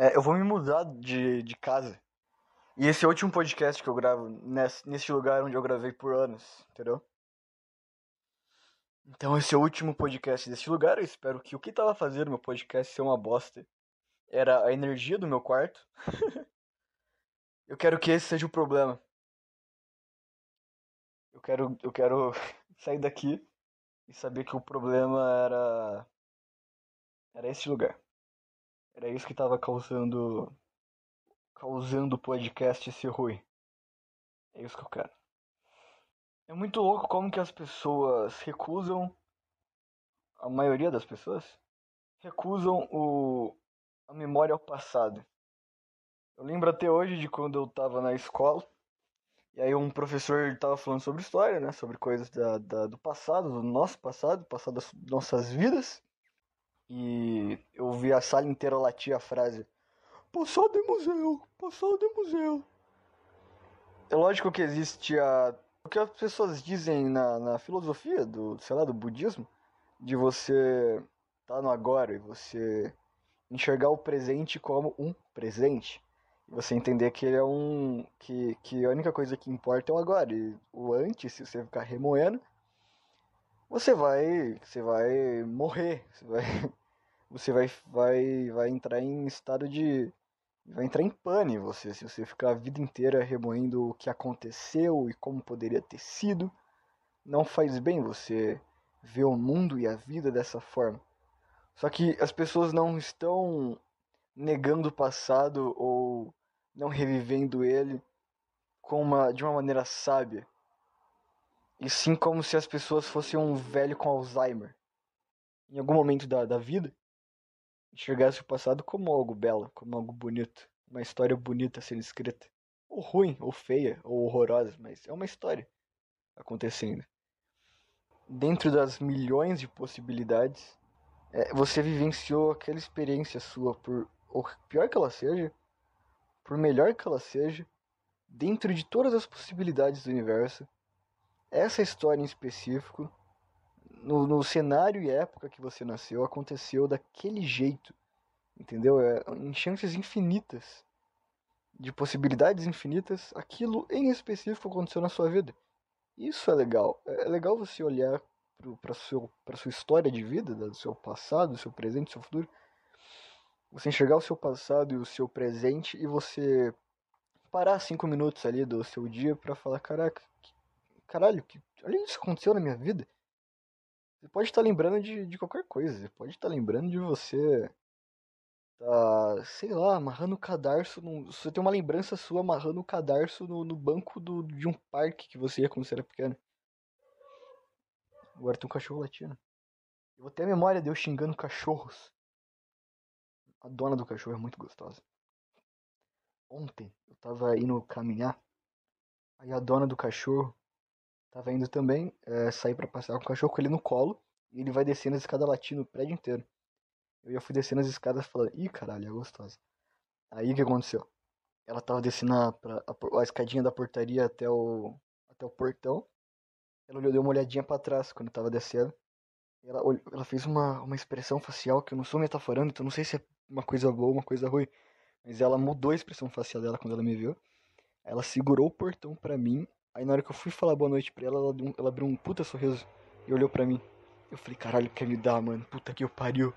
É, eu vou me mudar de, de casa. E esse é o último podcast que eu gravo nesse, nesse lugar onde eu gravei por anos, entendeu? Então esse é o último podcast desse lugar. Eu espero que o que tava fazendo meu podcast ser uma bosta era a energia do meu quarto. eu quero que esse seja o problema. Eu quero, eu quero sair daqui e saber que o problema era era esse lugar. Era isso que tava causando causando o podcast ser ruim. É isso que eu quero. É muito louco como que as pessoas recusam a maioria das pessoas recusam o a memória ao passado. Eu lembro até hoje de quando eu tava na escola e aí um professor tava falando sobre história, né, sobre coisas da, da do passado, do nosso passado, passado das nossas vidas. E eu vi a sala inteira latir a frase: Passado é museu, passado é museu. É lógico que existe a. O que as pessoas dizem na, na filosofia do, sei lá, do budismo, de você estar tá no agora e você enxergar o presente como um presente. E você entender que ele é um. Que, que a única coisa que importa é o agora. E o antes, se você ficar remoendo, você vai. Você vai morrer. Você vai você vai, vai, vai entrar em estado de. Vai entrar em pane você, se você ficar a vida inteira remoendo o que aconteceu e como poderia ter sido. Não faz bem você ver o mundo e a vida dessa forma. Só que as pessoas não estão negando o passado ou não revivendo ele com uma, de uma maneira sábia. E sim como se as pessoas fossem um velho com Alzheimer. Em algum momento da, da vida, enxergasse o passado como algo belo, como algo bonito, uma história bonita sendo escrita. Ou ruim, ou feia, ou horrorosa, mas é uma história acontecendo. Dentro das milhões de possibilidades, é, você vivenciou aquela experiência sua, por pior que ela seja, por melhor que ela seja, dentro de todas as possibilidades do universo, essa história em específico no, no cenário e época que você nasceu aconteceu daquele jeito, entendeu? É, em chances infinitas, de possibilidades infinitas, aquilo em específico aconteceu na sua vida. Isso é legal. É, é legal você olhar para sua história de vida, do seu passado, do seu presente, do seu futuro. Você enxergar o seu passado e o seu presente e você parar cinco minutos ali do seu dia para falar, caraca, que, caralho, que, olha isso que aconteceu na minha vida. Você pode estar lembrando de, de qualquer coisa. Você pode estar lembrando de você. Tá, sei lá, amarrando o cadarço. você tem uma lembrança sua amarrando o cadarço no, no banco do, de um parque que você ia quando você era pequeno. Agora tem um cachorro latindo. Eu vou ter a memória de eu xingando cachorros. A dona do cachorro é muito gostosa. Ontem eu tava indo caminhar. Aí a dona do cachorro Tava indo também é, sair para passear com o cachorro com ele no colo. E ele vai descendo as escadas latindo o prédio inteiro. Eu já fui descendo as escadas falando, ih caralho, é gostosa. Aí o que aconteceu? Ela tava descendo a, a, a, escadinha da portaria até o, até o portão. Ela olhou, deu uma olhadinha para trás quando tava descendo. Ela, ela fez uma, uma expressão facial que eu não sou metaforando, então não sei se é uma coisa boa ou uma coisa ruim. Mas ela mudou a expressão facial dela quando ela me viu. Ela segurou o portão para mim Aí na hora que eu fui falar boa noite pra ela, ela, ela abriu um puta sorriso e olhou pra mim. Eu falei, caralho, quer me dar, mano? Puta que eu pariu.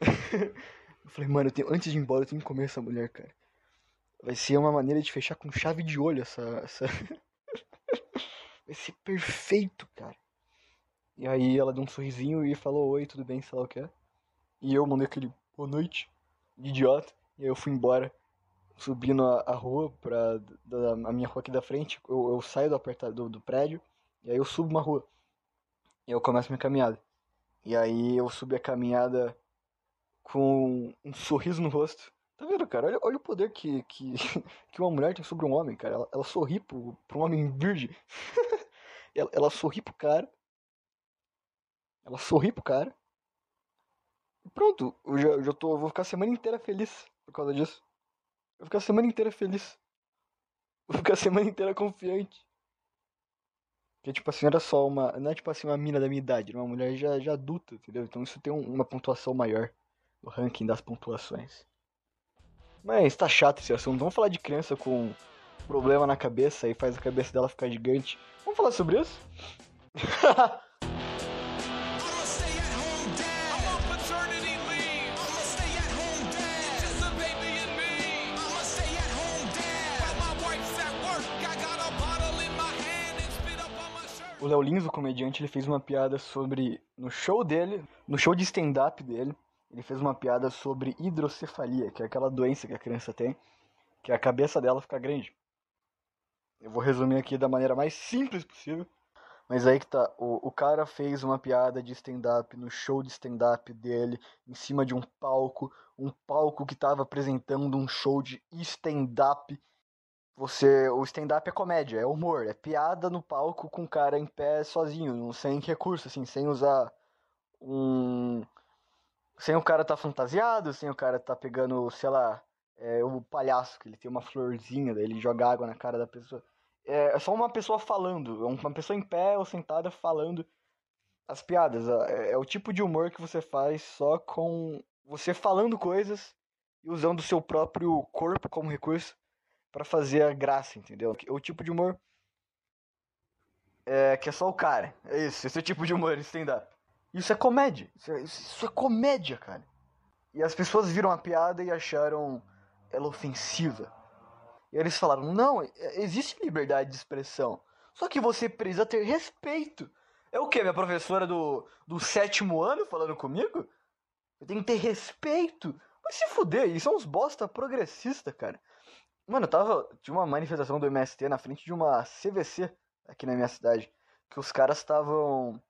eu falei, mano, eu tenho, antes de ir embora, eu tenho que comer essa mulher, cara. Vai ser uma maneira de fechar com chave de olho essa. essa... Vai ser perfeito, cara. E aí ela deu um sorrisinho e falou, oi, tudo bem, sei lá o que é. E eu mandei aquele boa noite, idiota. E aí eu fui embora subindo a, a rua pra da, a minha rua aqui da frente, eu, eu saio do, apertado, do, do prédio e aí eu subo uma rua. E eu começo minha caminhada. E aí eu subi a caminhada com um sorriso no rosto. Tá vendo, cara? Olha, olha o poder que, que, que uma mulher tem sobre um homem, cara. Ela, ela sorri pro, pro homem virgem. ela, ela sorri pro cara. Ela sorri pro cara. E pronto, eu já, já tô, eu vou ficar a semana inteira feliz por causa disso. Eu ficar a semana inteira feliz. Vou ficar a semana inteira confiante. Porque, tipo assim, era só uma. Não é tipo assim, uma mina da minha idade, uma mulher já, já adulta, entendeu? Então isso tem um, uma pontuação maior no ranking das pontuações. Mas tá chato esse assunto. Vamos falar de criança com problema na cabeça e faz a cabeça dela ficar gigante. Vamos falar sobre isso? o Léo Lins, o comediante, ele fez uma piada sobre. No show dele, no show de stand-up dele, ele fez uma piada sobre hidrocefalia, que é aquela doença que a criança tem, que a cabeça dela fica grande. Eu vou resumir aqui da maneira mais simples possível. Mas aí que tá, o, o cara fez uma piada de stand-up no show de stand-up dele, em cima de um palco, um palco que tava apresentando um show de stand-up você, o stand-up é comédia, é humor, é piada no palco com o cara em pé sozinho, sem recurso, assim, sem usar um. Sem o cara tá fantasiado, sem o cara tá pegando, sei lá, é, o palhaço, que ele tem uma florzinha, daí ele joga água na cara da pessoa. É, é só uma pessoa falando, é uma pessoa em pé ou sentada falando as piadas. É, é o tipo de humor que você faz só com você falando coisas e usando o seu próprio corpo como recurso para fazer a graça, entendeu? O tipo de humor é que é só o cara. É isso, esse é tipo de humor stand-up. Isso é comédia. Isso é, isso é comédia, cara. E as pessoas viram a piada e acharam ela ofensiva. E eles falaram: não, existe liberdade de expressão. Só que você precisa ter respeito. É o que? Minha professora do, do sétimo ano falando comigo? Eu tenho que ter respeito. Mas se fuder, isso são uns bosta progressista, cara. Mano, eu tava. Tinha uma manifestação do MST na frente de uma CVC aqui na minha cidade. Que os caras estavam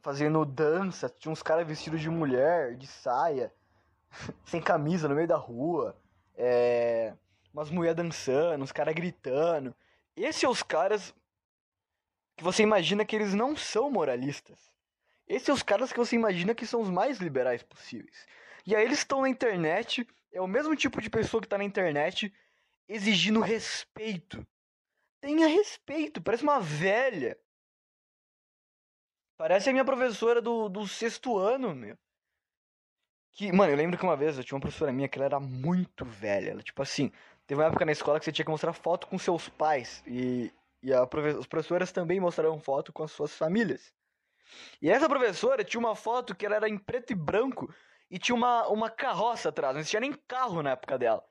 fazendo dança, tinha uns caras vestidos de mulher, de saia, sem camisa no meio da rua. É, umas mulheres dançando, uns caras gritando. Esses são os caras que você imagina que eles não são moralistas. Esses são os caras que você imagina que são os mais liberais possíveis. E aí eles estão na internet, é o mesmo tipo de pessoa que tá na internet exigindo respeito. Tenha respeito, parece uma velha. Parece a minha professora do, do sexto ano, meu. Que, mano, eu lembro que uma vez eu tinha uma professora minha que ela era muito velha. Ela, tipo assim, teve uma época na escola que você tinha que mostrar foto com seus pais. E, e a, as professoras também mostraram foto com as suas famílias. E essa professora tinha uma foto que ela era em preto e branco e tinha uma, uma carroça atrás. Não tinha nem carro na época dela.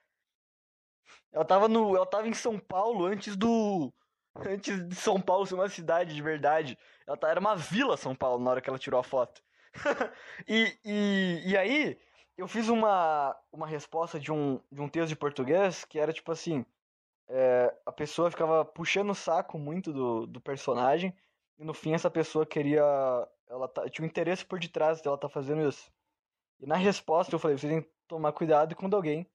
Ela tava no. Ela tava em São Paulo antes do. Antes de São Paulo ser uma cidade de verdade. Ela tá, era uma vila São Paulo na hora que ela tirou a foto. e, e, e aí, eu fiz uma, uma resposta de um, de um texto de português que era tipo assim. É, a pessoa ficava puxando o saco muito do, do personagem. E no fim essa pessoa queria. Ela tá, tinha um interesse por detrás dela tá fazendo isso. E na resposta eu falei, vocês têm que tomar cuidado quando alguém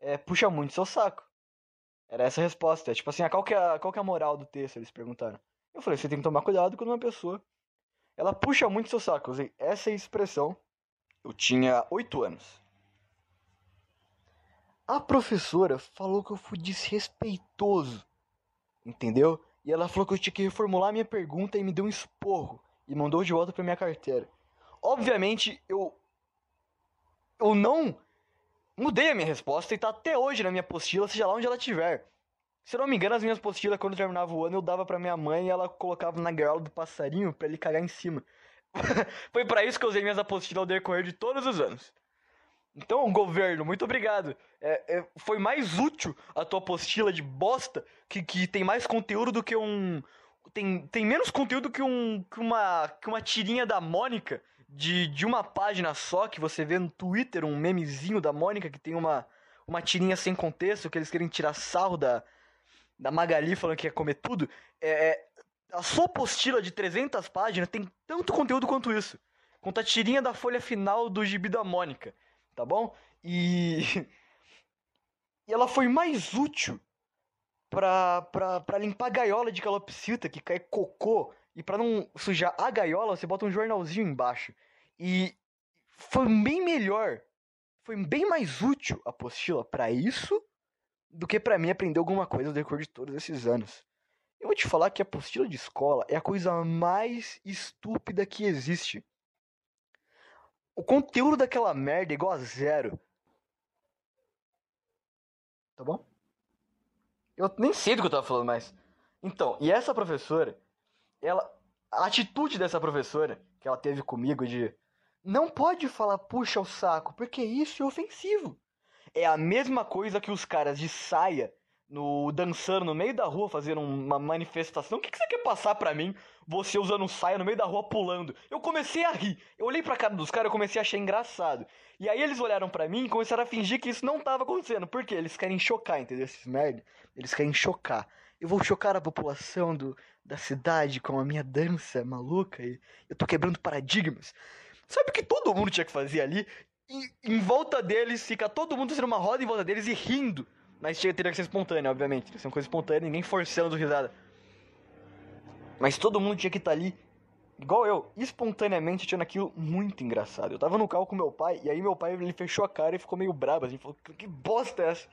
é, puxa muito seu saco. Era essa a resposta. Tipo assim, ah, qual, que é, qual que é a moral do texto? Eles perguntaram. Eu falei, você tem que tomar cuidado quando uma pessoa. Ela puxa muito seu saco. Eu usei essa expressão. Eu tinha oito anos. A professora falou que eu fui desrespeitoso. Entendeu? E ela falou que eu tinha que reformular minha pergunta e me deu um esporro. E mandou de volta pra minha carteira. Obviamente, eu. Eu não mudei a minha resposta e tá até hoje na minha apostila, seja lá onde ela estiver. Se eu não me engano, as minhas apostilas, quando terminava o ano, eu dava pra minha mãe e ela colocava na gaiola do passarinho para ele cagar em cima. Foi para isso que eu usei minhas apostilas ao decorrer de todos os anos. Então, governo, muito obrigado. É, é, foi mais útil a tua apostila de bosta, que, que tem mais conteúdo do que um. Tem, tem menos conteúdo que, um, que, uma, que uma tirinha da Mônica de, de uma página só, que você vê no Twitter um memezinho da Mônica que tem uma, uma tirinha sem contexto, que eles querem tirar sarro da, da Magali falando que ia comer tudo. É, é a sua apostila de 300 páginas tem tanto conteúdo quanto isso. Quanto a tirinha da folha final do gibi da Mônica, tá bom? E. e ela foi mais útil pra, pra, pra limpar a gaiola de calopsita que cai cocô e para não sujar a gaiola, você bota um jornalzinho embaixo. E foi bem melhor, foi bem mais útil a apostila para isso do que para mim aprender alguma coisa no decorrer de todos esses anos. Eu vou te falar que a apostila de escola é a coisa mais estúpida que existe. O conteúdo daquela merda é igual a zero. tá bom? Eu nem sei do que eu tava falando mais. Então, e essa professora, ela. A atitude dessa professora que ela teve comigo de. Não pode falar puxa o saco, porque isso é ofensivo. É a mesma coisa que os caras de saia no dançando no meio da rua fazendo uma manifestação. O que, que você quer passar para mim? Você usando saia no meio da rua pulando. Eu comecei a rir. Eu olhei pra cara dos caras e comecei a achar engraçado. E aí eles olharam para mim e começaram a fingir que isso não tava acontecendo. Por quê? Eles querem chocar, entendeu? Esses merda. Eles querem chocar. Eu vou chocar a população do, da cidade com a minha dança maluca e eu tô quebrando paradigmas. Sabe o que todo mundo tinha que fazer ali? E em volta deles, fica todo mundo fazendo uma roda em volta deles e rindo mas teria que ser espontânea, obviamente. Teria que ser uma coisa espontânea, ninguém forçando risada. Mas todo mundo tinha que estar tá ali, igual eu, espontaneamente achando aquilo muito engraçado. Eu tava no carro com meu pai, e aí meu pai ele fechou a cara e ficou meio brabo. A gente falou, que bosta é essa?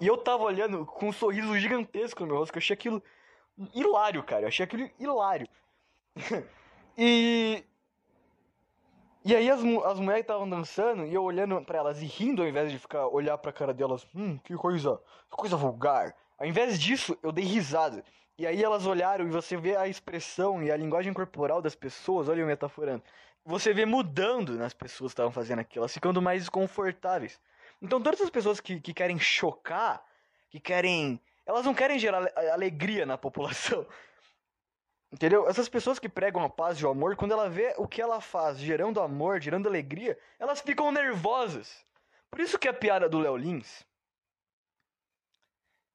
E eu tava olhando com um sorriso gigantesco no meu rosto, que eu achei aquilo hilário, cara. Eu achei aquilo hilário. e e aí as, as mulheres estavam dançando e eu olhando para elas e rindo ao invés de ficar olhar pra cara delas, hum, que coisa, que coisa vulgar. Ao invés disso, eu dei risada. E aí elas olharam e você vê a expressão e a linguagem corporal das pessoas, olha eu metaforando. Você vê mudando nas pessoas que estavam fazendo aquilo, elas ficando mais desconfortáveis. Então todas as pessoas que, que querem chocar, que querem. Elas não querem gerar alegria na população. Entendeu? Essas pessoas que pregam a paz e o amor, quando ela vê o que ela faz gerando amor, gerando alegria, elas ficam nervosas. Por isso que a piada do Léo Lins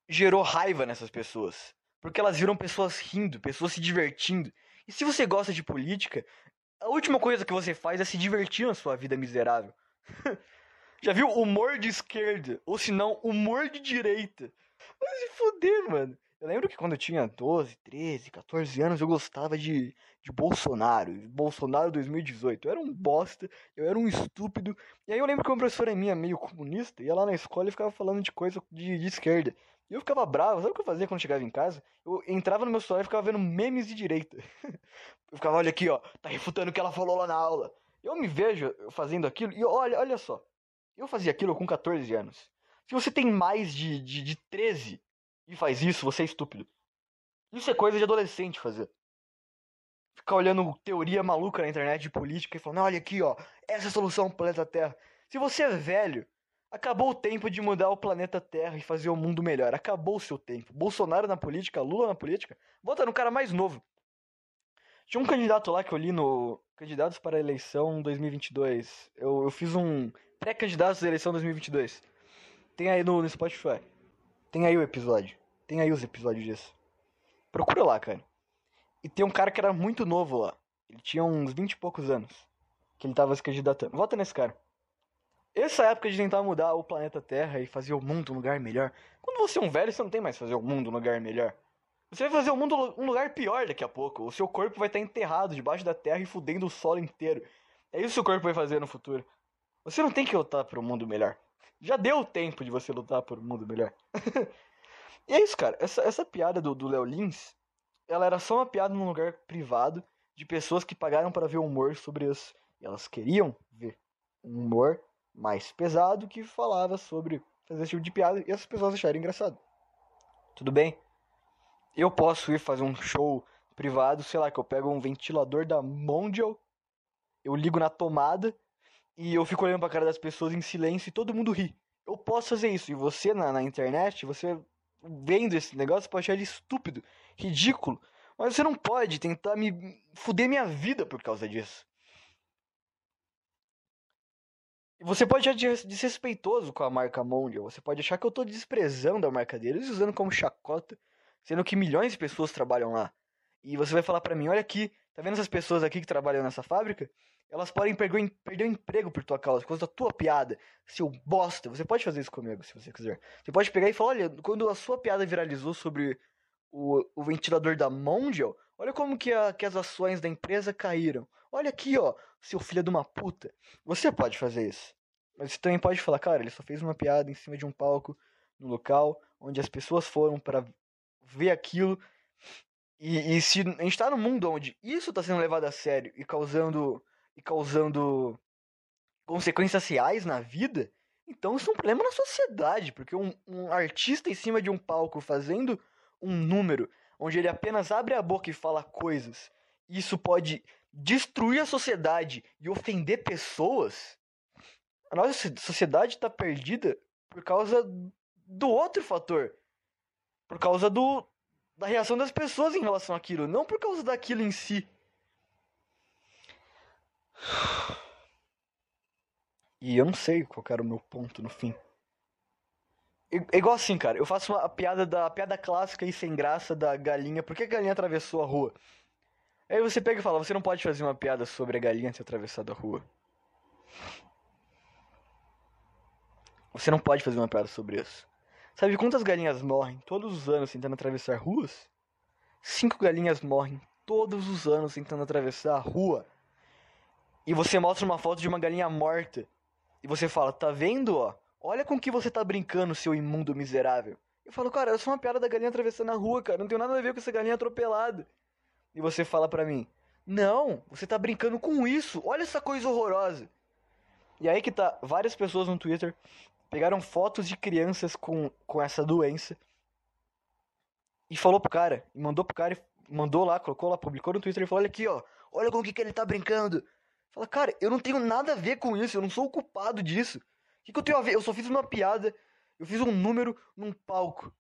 gerou raiva nessas pessoas. Porque elas viram pessoas rindo, pessoas se divertindo. E se você gosta de política, a última coisa que você faz é se divertir na sua vida miserável. Já viu humor de esquerda? Ou se não, humor de direita? Vai se fuder, mano. Eu lembro que quando eu tinha 12, 13, 14 anos, eu gostava de, de Bolsonaro. Bolsonaro 2018. Eu era um bosta, eu era um estúpido. E aí eu lembro que uma professora minha, meio comunista, ia lá na escola e ficava falando de coisa de, de esquerda. E eu ficava bravo. Sabe o que eu fazia quando chegava em casa? Eu entrava no meu celular e ficava vendo memes de direita. eu ficava, olha aqui, ó, tá refutando o que ela falou lá na aula. Eu me vejo fazendo aquilo e olha, olha só. Eu fazia aquilo com 14 anos. Se você tem mais de, de, de 13, e faz isso, você é estúpido. Isso é coisa de adolescente fazer. Ficar olhando teoria maluca na internet de política e falando, olha aqui, ó, essa é a solução pro planeta Terra. Se você é velho, acabou o tempo de mudar o planeta Terra e fazer o mundo melhor. Acabou o seu tempo. Bolsonaro na política, Lula na política, vota no cara mais novo. Tinha um candidato lá que eu li no Candidatos para a Eleição 2022. Eu, eu fiz um pré-candidatos à eleição 2022. Tem aí no, no Spotify. Tem aí o episódio. Tem aí os episódios disso. Procura lá, cara. E tem um cara que era muito novo lá. Ele tinha uns 20 e poucos anos. Que ele tava se candidatando. Vota nesse cara. Essa época de tentar mudar o planeta Terra e fazer o mundo um lugar melhor. Quando você é um velho, você não tem mais fazer o mundo um lugar melhor. Você vai fazer o mundo um lugar pior daqui a pouco. O seu corpo vai estar enterrado debaixo da terra e fudendo o solo inteiro. É isso que o seu corpo vai fazer no futuro. Você não tem que lutar para um mundo melhor. Já deu tempo de você lutar por um mundo melhor. e é isso, cara. Essa, essa piada do, Léo Lins, ela era só uma piada num lugar privado de pessoas que pagaram para ver humor sobre isso. E elas queriam ver um humor mais pesado que falava sobre fazer esse tipo de piada e as pessoas acharam engraçado. Tudo bem? Eu posso ir fazer um show privado, sei lá, que eu pego um ventilador da Mondial, eu ligo na tomada e eu fico olhando pra cara das pessoas em silêncio e todo mundo ri. Eu posso fazer isso. E você na, na internet, você vendo esse negócio, pode achar ele estúpido, ridículo. Mas você não pode tentar me fuder minha vida por causa disso. Você pode achar desrespeitoso com a marca Mondial. Você pode achar que eu tô desprezando a marca deles usando como chacota, sendo que milhões de pessoas trabalham lá. E você vai falar para mim, olha aqui, tá vendo essas pessoas aqui que trabalham nessa fábrica? Elas podem perder, perder o emprego por tua causa, por causa da tua piada. Seu bosta. Você pode fazer isso comigo, se você quiser. Você pode pegar e falar, olha, quando a sua piada viralizou sobre o, o ventilador da Mondial, olha como que, a, que as ações da empresa caíram. Olha aqui, ó, seu filho de uma puta. Você pode fazer isso. Mas você também pode falar, cara, ele só fez uma piada em cima de um palco, no local, onde as pessoas foram para ver aquilo. E, e se a gente tá num mundo onde isso tá sendo levado a sério e causando e causando consequências reais na vida, Então isso é um problema na sociedade, porque um, um artista em cima de um palco fazendo um número onde ele apenas abre a boca e fala coisas, isso pode destruir a sociedade e ofender pessoas. A nossa sociedade está perdida por causa do outro fator, por causa do da reação das pessoas em relação àquilo, não por causa daquilo em si. E eu não sei qual era o meu ponto no fim. É igual assim, cara. Eu faço uma piada da piada clássica e sem graça da galinha. Por que a galinha atravessou a rua? Aí você pega e fala, você não pode fazer uma piada sobre a galinha ter atravessado a rua. Você não pode fazer uma piada sobre isso. Sabe quantas galinhas morrem todos os anos tentando atravessar ruas? Cinco galinhas morrem todos os anos tentando atravessar a rua. E você mostra uma foto de uma galinha morta. E você fala, tá vendo, ó? Olha com que você tá brincando, seu imundo miserável. Eu falo, cara, eu sou uma piada da galinha atravessando a rua, cara. Não tem nada a ver com essa galinha atropelada. E você fala pra mim, não, você tá brincando com isso. Olha essa coisa horrorosa. E aí que tá, várias pessoas no Twitter pegaram fotos de crianças com, com essa doença e falou pro cara, e mandou pro cara, mandou lá, colocou lá, publicou no Twitter e falou: Olha aqui, ó, olha com o que, que ele tá brincando. Fala, cara, eu não tenho nada a ver com isso, eu não sou o culpado disso que, que eu tenho a ver? Eu só fiz uma piada, eu fiz um número num palco.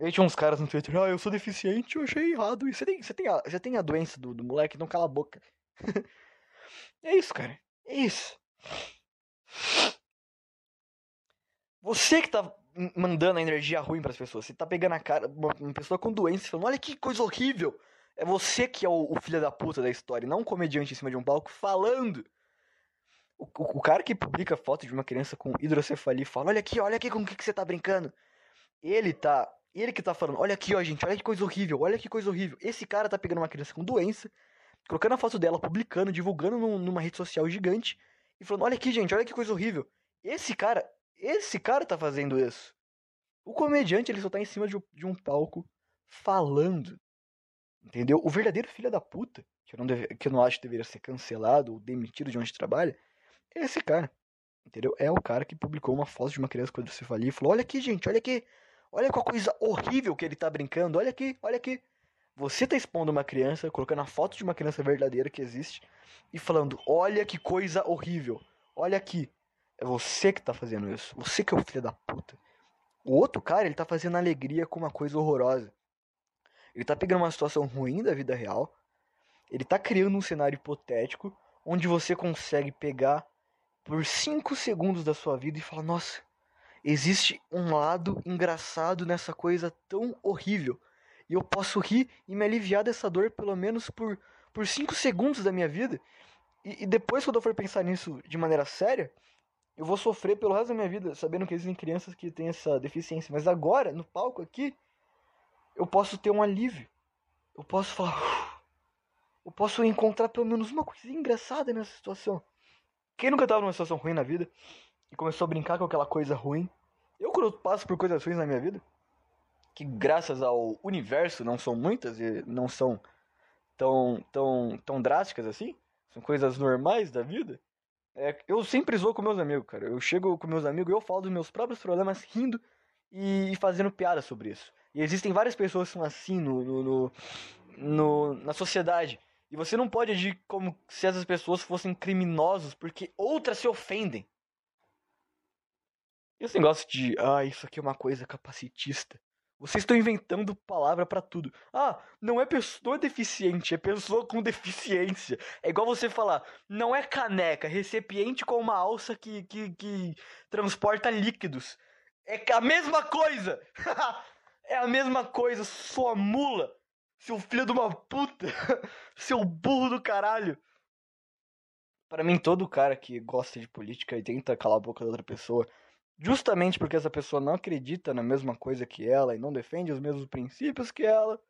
Aí tinha uns caras no Twitter, ah, eu sou deficiente, eu achei errado. E você tem, você tem, a, você tem a doença do, do moleque, não cala a boca. é isso, cara. É isso. Você que tá mandando a energia ruim para as pessoas. Você tá pegando a cara, uma, uma pessoa com doença e falando, olha que coisa horrível. É você que é o, o filho da puta da história, não um comediante em cima de um palco falando o, o, cara que publica foto de uma criança com hidrocefalia e fala: Olha aqui, olha aqui com o que, que você tá brincando. Ele tá. Ele que tá falando: Olha aqui, ó, gente, olha que coisa horrível, olha que coisa horrível. Esse cara tá pegando uma criança com doença, colocando a foto dela, publicando, divulgando num, numa rede social gigante e falando: Olha aqui, gente, olha que coisa horrível. Esse cara, esse cara tá fazendo isso. O comediante, ele só tá em cima de, um palco falando. Entendeu? O verdadeiro filho da puta, que eu não, deve, que eu não acho que deveria ser cancelado ou demitido de onde trabalha, é esse cara. Entendeu? É o cara que publicou uma foto de uma criança com hidrocefalia e falou: Olha aqui, gente, olha aqui. Olha qual coisa horrível que ele tá brincando. Olha aqui, olha aqui. Você tá expondo uma criança, colocando a foto de uma criança verdadeira que existe e falando: Olha que coisa horrível. Olha aqui. É você que tá fazendo isso. Você que é o filho da puta. O outro cara, ele tá fazendo alegria com uma coisa horrorosa. Ele tá pegando uma situação ruim da vida real. Ele tá criando um cenário hipotético onde você consegue pegar por 5 segundos da sua vida e fala: Nossa, existe um lado engraçado nessa coisa tão horrível. E eu posso rir e me aliviar dessa dor pelo menos por 5 por cinco segundos da minha vida. E, e, depois, quando eu for pensar nisso de maneira séria, eu vou sofrer pelo resto da minha vida, sabendo que existem crianças que têm essa deficiência. Mas agora, no palco aqui, eu posso ter um alívio. Eu posso falar. Eu posso encontrar pelo menos uma coisa engraçada nessa situação. Quem nunca tava numa situação ruim na vida e começou a brincar com aquela coisa ruim? Eu, quando passo por coisas ruins na minha vida, que graças ao universo não são muitas e não são tão, tão, tão drásticas assim, são coisas normais da vida. É, eu sempre zoo com meus amigos, cara. Eu chego com meus amigos e eu falo dos meus próprios problemas rindo e, fazendo piada sobre isso. E existem várias pessoas que são assim no, no, no, no na sociedade. E você não pode agir como se essas pessoas fossem criminosos porque outras se ofendem. E esse negócio de, ah, isso aqui é uma coisa capacitista. Vocês estão inventando palavra para tudo. Ah, não é pessoa deficiente, é pessoa com deficiência. É igual você falar, não é caneca, é recipiente com uma alça que, que, que transporta líquidos. É a mesma coisa! é a mesma coisa, sua mula. Seu filho de uma puta! Seu burro do caralho! Para mim, todo cara que gosta de política e tenta calar a boca da outra pessoa, justamente porque essa pessoa não acredita na mesma coisa que ela e não defende os mesmos princípios que ela,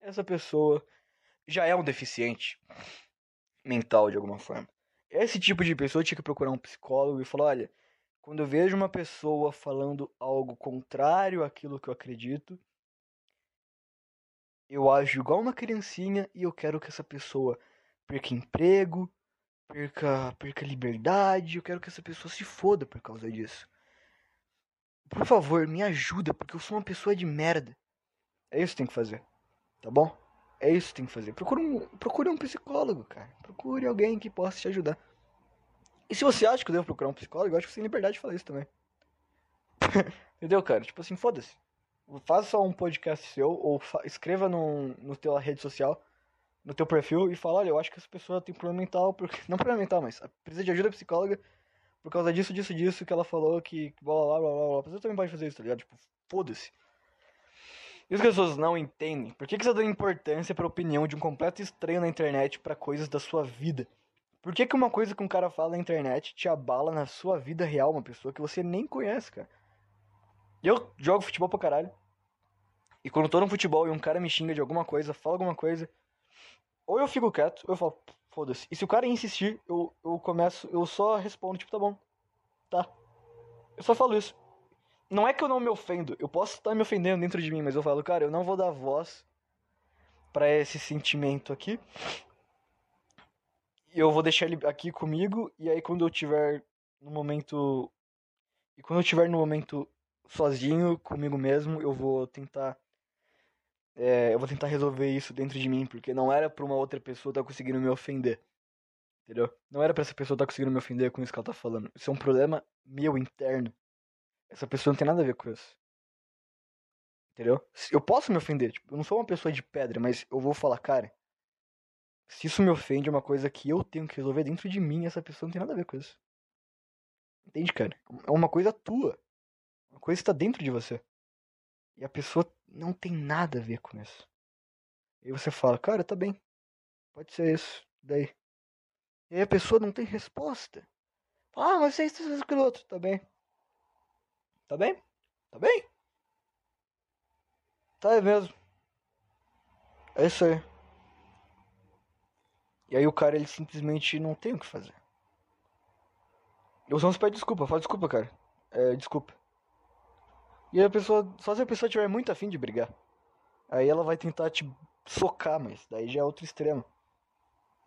essa pessoa já é um deficiente mental de alguma forma. Esse tipo de pessoa tinha que procurar um psicólogo e falar: olha, quando eu vejo uma pessoa falando algo contrário àquilo que eu acredito, eu ajo igual uma criancinha e eu quero que essa pessoa perca emprego, perca, perca liberdade, eu quero que essa pessoa se foda por causa disso. Por favor, me ajuda, porque eu sou uma pessoa de merda. É isso que tem que fazer, tá bom? É isso que tem que fazer. Procure um, procure um psicólogo, cara. Procure alguém que possa te ajudar. E se você acha que eu devo procurar um psicólogo, eu acho que você tem liberdade de falar isso também. Entendeu, cara? Tipo assim, foda-se. Faça um podcast seu ou escreva no, no teu rede social, no teu perfil e fala, olha, eu acho que essa pessoa tem problema mental, porque... não problema mental, mas precisa de ajuda psicóloga por causa disso, disso, disso que ela falou que blá blá blá blá blá. Pessoa também pode fazer isso, tá ligado? Tipo, foda-se. E as pessoas não entendem. Por que, que você dá importância pra opinião de um completo estranho na internet para coisas da sua vida? Por que, que uma coisa que um cara fala na internet te abala na sua vida real, uma pessoa que você nem conhece, cara? Eu jogo futebol pra caralho. E quando tô no futebol e um cara me xinga de alguma coisa, fala alguma coisa, ou eu fico quieto, ou eu falo, foda-se. E se o cara insistir, eu, eu começo, eu só respondo, tipo, tá bom. Tá. Eu só falo isso. Não é que eu não me ofendo, eu posso estar me ofendendo dentro de mim, mas eu falo, cara, eu não vou dar voz para esse sentimento aqui. Eu vou deixar ele aqui comigo, e aí quando eu tiver no momento. E quando eu tiver no momento sozinho, comigo mesmo, eu vou tentar. É, eu vou tentar resolver isso dentro de mim, porque não era pra uma outra pessoa estar tá conseguindo me ofender. Entendeu? Não era pra essa pessoa estar tá conseguindo me ofender com isso que ela tá falando. Isso é um problema meu interno. Essa pessoa não tem nada a ver com isso. Entendeu? Eu posso me ofender, tipo, eu não sou uma pessoa de pedra, mas eu vou falar, cara. Se isso me ofende, é uma coisa que eu tenho que resolver dentro de mim, essa pessoa não tem nada a ver com isso. Entende, cara? É uma coisa tua. Uma coisa está dentro de você. E a pessoa não tem nada a ver com isso. E você fala, cara, tá bem. Pode ser isso. Daí. E aí a pessoa não tem resposta. Ah, mas é isso, isso, aquilo outro. Tá bem. Tá bem? Tá bem? Tá é mesmo. É isso aí. E aí o cara, ele simplesmente não tem o que fazer. Eu só pede desculpa, fala desculpa, cara. É, desculpa. E a pessoa, só se a pessoa tiver muito afim de brigar. Aí ela vai tentar te socar, mas daí já é outro extremo.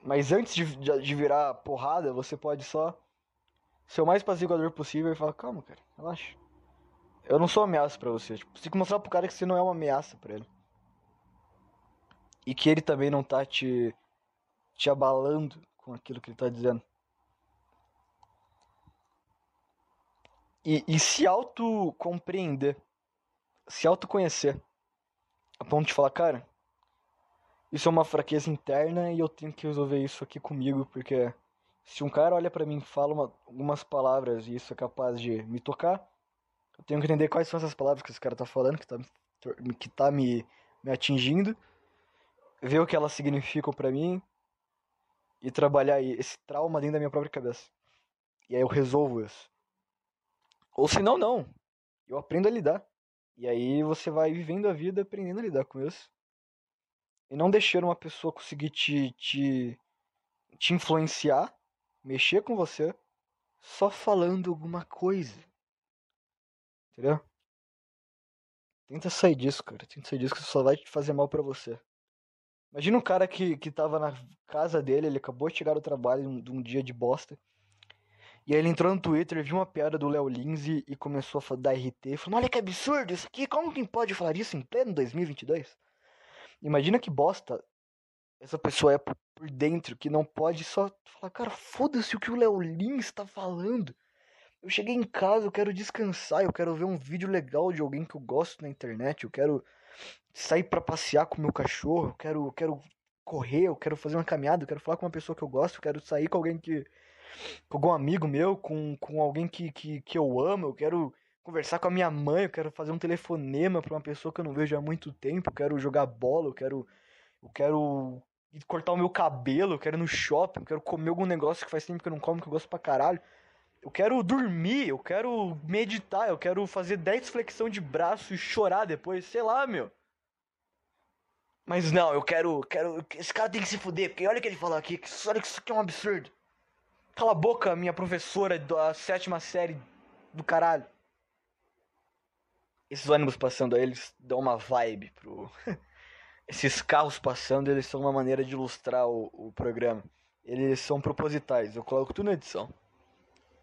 Mas antes de, de, virar porrada, você pode só ser o mais apaziguador possível e falar, calma, cara, relaxa. Eu não sou ameaça para você. Tipo, você tem que mostrar pro cara que você não é uma ameaça para ele. E que ele também não tá te, te abalando com aquilo que ele tá dizendo. E, e se auto-compreender, se autoconhecer, a ponto de falar, cara, isso é uma fraqueza interna e eu tenho que resolver isso aqui comigo, porque se um cara olha para mim e fala uma, algumas palavras e isso é capaz de me tocar, eu tenho que entender quais são essas palavras que esse cara tá falando, que tá, que tá me, me atingindo, ver o que elas significam para mim e trabalhar esse trauma dentro da minha própria cabeça. E aí eu resolvo isso. Ou se não, não. Eu aprendo a lidar. E aí você vai vivendo a vida aprendendo a lidar com isso. E não deixar uma pessoa conseguir te, te, te influenciar, mexer com você, só falando alguma coisa. Entendeu? Tenta sair disso, cara. Tenta sair disso que só vai te fazer mal para você. Imagina um cara que, que tava na casa dele, ele acabou de chegar do trabalho de um dia de bosta. E aí ele entrou no Twitter, viu uma piada do Léo Lins e começou a dar RT, falando, olha que absurdo isso aqui, como quem pode falar isso em pleno 2022? Imagina que bosta essa pessoa é por dentro, que não pode só falar, cara, foda-se o que o Léo Lins tá falando. Eu cheguei em casa, eu quero descansar, eu quero ver um vídeo legal de alguém que eu gosto na internet, eu quero sair para passear com meu cachorro, eu quero, eu quero correr, eu quero fazer uma caminhada, eu quero falar com uma pessoa que eu gosto, eu quero sair com alguém que com algum amigo meu, com, com alguém que, que, que eu amo, eu quero conversar com a minha mãe, eu quero fazer um telefonema para uma pessoa que eu não vejo há muito tempo, eu quero jogar bola, eu quero eu quero cortar o meu cabelo, eu quero ir no shopping, eu quero comer algum negócio que faz tempo que eu não como, que eu gosto pra caralho. Eu quero dormir, eu quero meditar, eu quero fazer 10 flexão de braço e chorar depois, sei lá, meu. Mas não, eu quero, quero, esse cara tem que se fuder, porque olha o que ele falou aqui, olha que isso aqui é um absurdo. Cala a boca, minha professora da sétima série do caralho. Esses ônibus passando aí, eles dão uma vibe pro. Esses carros passando, eles são uma maneira de ilustrar o, o programa. eles são propositais. Eu coloco tudo na edição.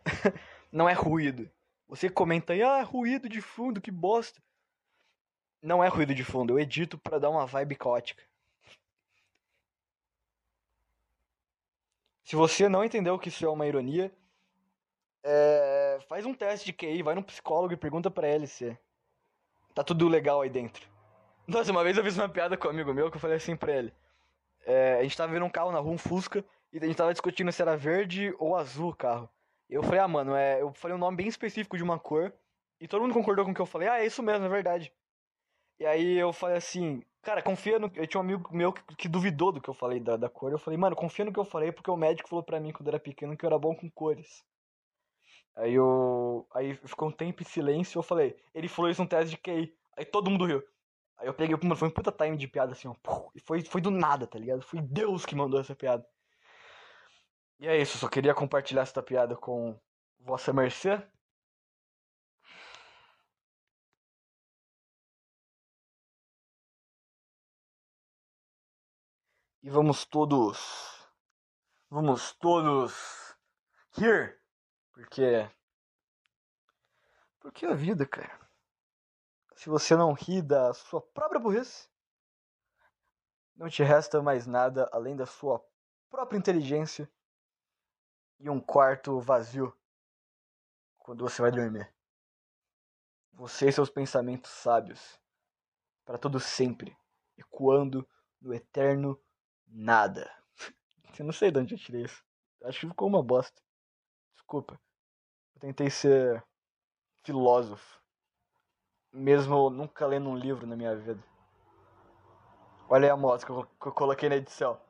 não é ruído. Você comenta aí, ah, ruído de fundo, que bosta. Não é ruído de fundo, eu edito para dar uma vibe caótica. Se você não entendeu que isso é uma ironia, é... faz um teste de QI, vai num psicólogo e pergunta para ele se tá tudo legal aí dentro. Nossa, uma vez eu fiz uma piada com um amigo meu que eu falei assim pra ele. É, a gente tava vendo um carro na rua, um Fusca, e a gente tava discutindo se era verde ou azul o carro. Eu falei, ah, mano, é, eu falei um nome bem específico de uma cor, e todo mundo concordou com o que eu falei, ah, é isso mesmo, é verdade. E aí eu falei assim, cara, confia no. Eu tinha um amigo meu que, que duvidou do que eu falei da, da cor. Eu falei, mano, confia no que eu falei, porque o médico falou pra mim quando eu era pequeno que eu era bom com cores. Aí eu. Aí ficou um tempo em silêncio eu falei, ele falou isso no teste de QI. Aí todo mundo riu. Aí eu peguei, mano, foi um puta time de piada assim, ó. E foi, foi do nada, tá ligado? Foi Deus que mandou essa piada. E é isso, só queria compartilhar essa piada com Vossa Mercê. E vamos todos. Vamos todos. Here. Porque. Porque a vida, cara se você não ri da sua própria burrice, não te resta mais nada além da sua própria inteligência e um quarto vazio quando você vai dormir. Você e seus pensamentos sábios, para todo sempre, ecoando no eterno nada. Eu não sei de onde eu tirei isso. Acho que ficou uma bosta. Desculpa. Eu tentei ser filósofo mesmo nunca lendo um livro na minha vida. Olha aí a moto que eu, que eu coloquei na edição.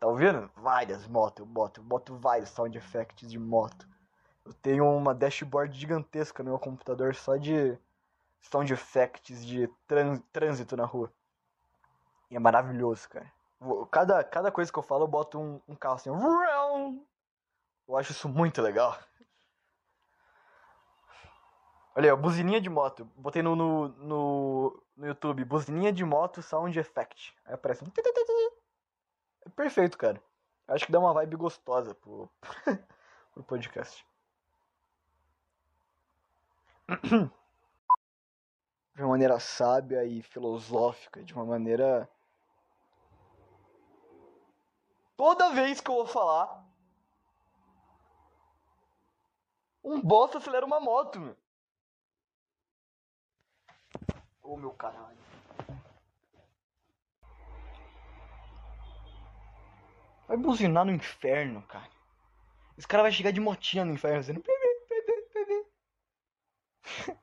Tá ouvindo? Várias motos eu boto. Eu boto vários sound effects de moto. Eu tenho uma dashboard gigantesca no meu computador só de sound effects de trânsito na rua. E é maravilhoso, cara. Cada, cada coisa que eu falo, eu boto um, um carro assim. Eu acho isso muito legal. Olha aí, ó, buzininha de moto. Botei no, no, no, no YouTube, buzininha de moto sound effect. Aí aparece. É perfeito, cara. Acho que dá uma vibe gostosa pro, pro podcast. De uma maneira sábia e filosófica, de uma maneira. Toda vez que eu vou falar, um bosta acelera uma moto, meu. Ô oh, meu caralho. Vai buzinar no inferno, cara. Esse cara vai chegar de motinha no inferno dizendo.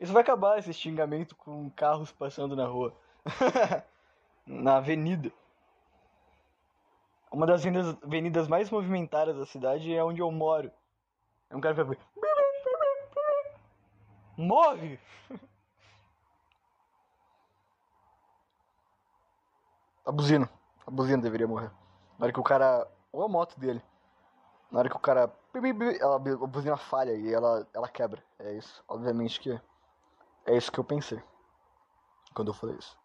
Isso vai acabar esse xingamento com carros passando na rua. na avenida. Uma das avenidas mais movimentadas da cidade é onde eu moro. É um cara que vai. Morre! A buzina. A buzina deveria morrer. Na hora que o cara. Ou a moto dele. Na hora que o cara. Ela, a buzina falha e ela, ela quebra. É isso. Obviamente que. É isso que eu pensei. Quando eu falei isso.